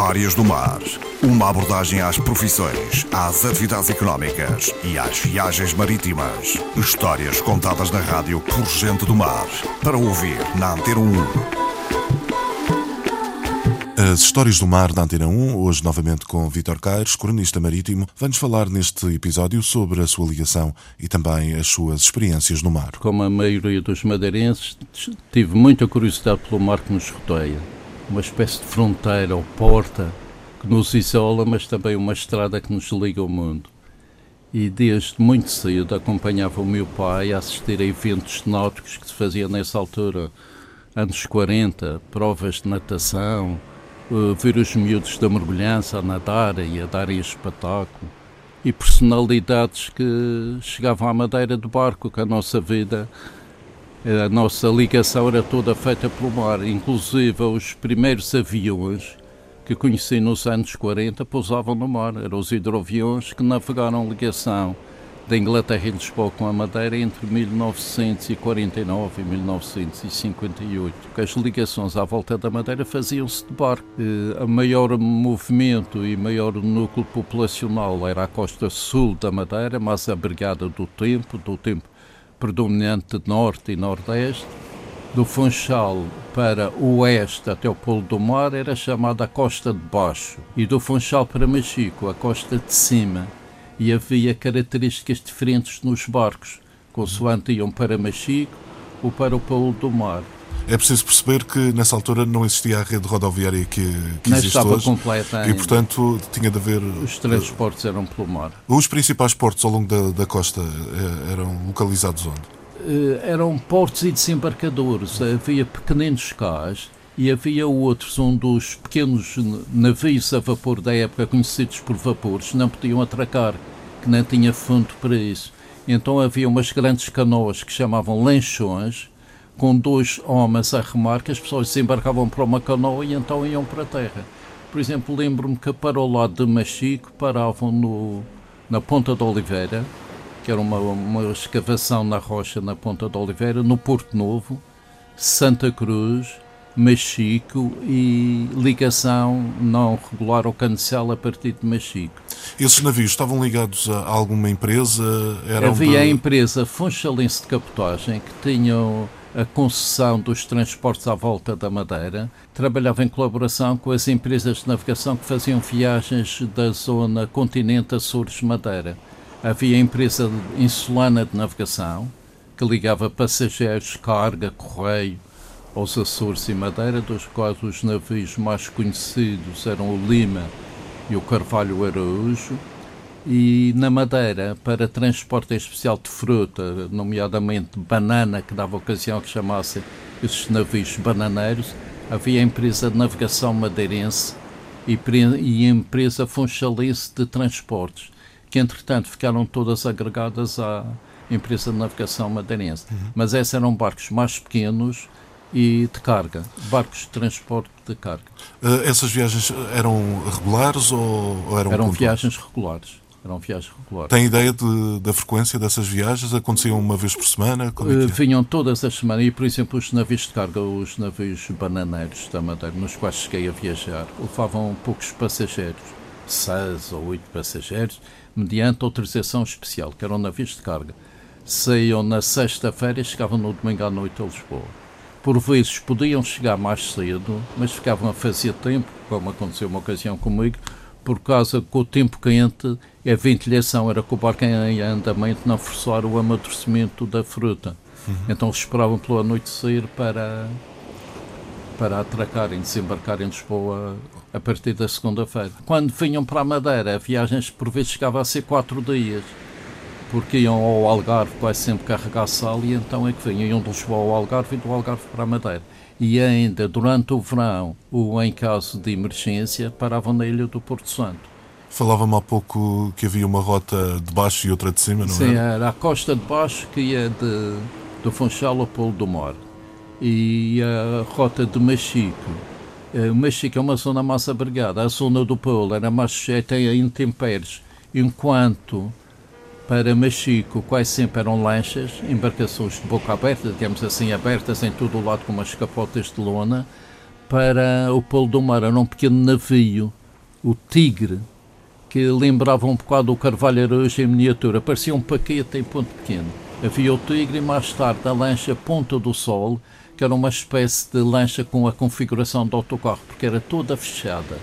Histórias do Mar. Uma abordagem às profissões, às atividades económicas e às viagens marítimas. Histórias contadas na rádio por gente do mar. Para ouvir na Antena 1. As histórias do mar da Antena 1, hoje novamente com Vítor Caires, cronista marítimo, vai-nos falar neste episódio sobre a sua ligação e também as suas experiências no mar. Como a maioria dos madeirenses, tive muita curiosidade pelo mar que nos rodeia. Uma espécie de fronteira ou porta que nos isola, mas também uma estrada que nos liga ao mundo. E desde muito cedo acompanhava o meu pai a assistir a eventos náuticos que se faziam nessa altura, anos 40, provas de natação, uh, ver os miúdos da mergulhança a nadar e a darem espetáculo, e personalidades que chegavam à madeira do barco, que a nossa vida, a nossa ligação era toda feita pelo mar, inclusive os primeiros aviões que conheci nos anos 40 pousavam no mar, eram os hidroaviões que navegaram ligação da Inglaterra e Lisboa com a Madeira entre 1949 e 1958, que as ligações à volta da Madeira faziam-se de barco. A maior movimento e maior núcleo populacional era a costa sul da Madeira, mais abrigada do tempo, do tempo predominante de norte e nordeste. Do Funchal para o oeste até o Polo do Mar era chamada a Costa de Baixo e do Funchal para Machico a Costa de Cima e havia características diferentes nos barcos, consoante iam para Machico ou para o Paulo do Mar. É preciso perceber que nessa altura não existia a rede rodoviária que, que Não existe estava hoje completa e, portanto, tinha de haver... Os transportes eram pelo mar. Os principais portos ao longo da, da costa eh, eram localizados onde? Eh, eram portos e desembarcadores. Havia pequeninos cais e havia outros onde os pequenos navios a vapor da época, conhecidos por vapores, não podiam atracar, que não tinha fundo para isso. Então havia umas grandes canoas que chamavam lanchões, com dois homens a remar, que as pessoas desembarcavam para uma canoa e então iam para a terra. Por exemplo, lembro-me que para o lado de Machico paravam no, na Ponta de Oliveira, que era uma, uma escavação na rocha na Ponta de Oliveira, no Porto Novo, Santa Cruz, Machico e ligação não regular ao Cancel a partir de Machico. Esses navios estavam ligados a alguma empresa? Havia a de... empresa Funchalense de Capotagem que tinham a concessão dos transportes à volta da Madeira, trabalhava em colaboração com as empresas de navegação que faziam viagens da zona continente Açores-Madeira. Havia a empresa insulana de navegação, que ligava passageiros, carga, correio aos Açores e Madeira, dos quais os navios mais conhecidos eram o Lima e o Carvalho Araújo, e na Madeira, para transporte em especial de fruta, nomeadamente banana, que dava ocasião que chamassem esses navios bananeiros, havia a empresa de navegação madeirense e, e a empresa funchalense de transportes, que entretanto ficaram todas agregadas à empresa de navegação madeirense. Mas esses eram barcos mais pequenos e de carga, barcos de transporte de carga. Eh, Essas viagens eram regulares ou, ou eram Eram pontuais? viagens regulares. Eram viagens regulares. Tem ideia de- da frequência dessas viagens? Aconteciam uma vez por semana? É que é? vinham todas as semanas e, por exemplo, os navios de carga, os navios bananeiros da Madeira, nos quais cheguei a viajar, levavam poucos passageiros, seis ou oito passageiros, mediante autorização especial, que eram navios de carga. Saíam na sexta-feira e chegavam no domingo à noite a Lisboa. Por vezes podiam chegar mais cedo, mas ficavam a fazer tempo, como aconteceu uma ocasião comigo, por causa que o tempo quente a ventilação era que o barco em andamento não forçar o amadurecimento da fruta. Então esperavam pela anoitecer para, para atracarem, desembarcar em Lisboa a partir da segunda-feira. Quando vinham para a Madeira, viagens por vezes chegavam a ser quatro dias, porque iam ao Algarve quase sempre carregar sal e então é que vinham, iam de Lisboa ao Algarve e do Algarve para a Madeira. E ainda durante o verão, ou em caso de emergência, paravam na ilha do Porto Santo. Falava-me há pouco que havia uma rota de baixo e outra de cima, não Sim, é? era a costa de baixo que ia de, do Funchal ao Polo do Mar. E a rota de Machico. Eh, Machico é uma zona mais abrigada. A zona do Polo era mais sujeita a intempéries, enquanto para Machico quase sempre eram lanchas, embarcações de boca aberta, digamos assim, abertas em todo o lado com umas capotas de lona, para o Polo do Mar. Era um pequeno navio, o Tigre, que lembrava um bocado o Carvalho Araújo em miniatura. Parecia um paquete em ponto pequeno. Havia o Tigre e mais tarde a lancha Ponta do Sol, que era uma espécie de lancha com a configuração de autocarro, porque era toda fechada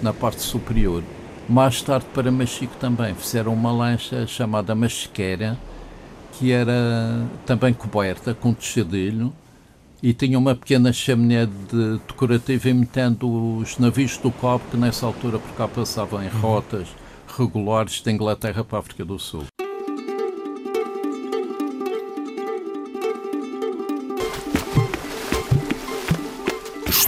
na parte superior. Mais tarde para Machico também fizeram uma lancha chamada Machiqueira, que era também coberta com tejadilho e tinha uma pequena chaminé de decorativa imitando os navios do cobre que nessa altura por cá passavam em rotas regulares da Inglaterra para a África do Sul.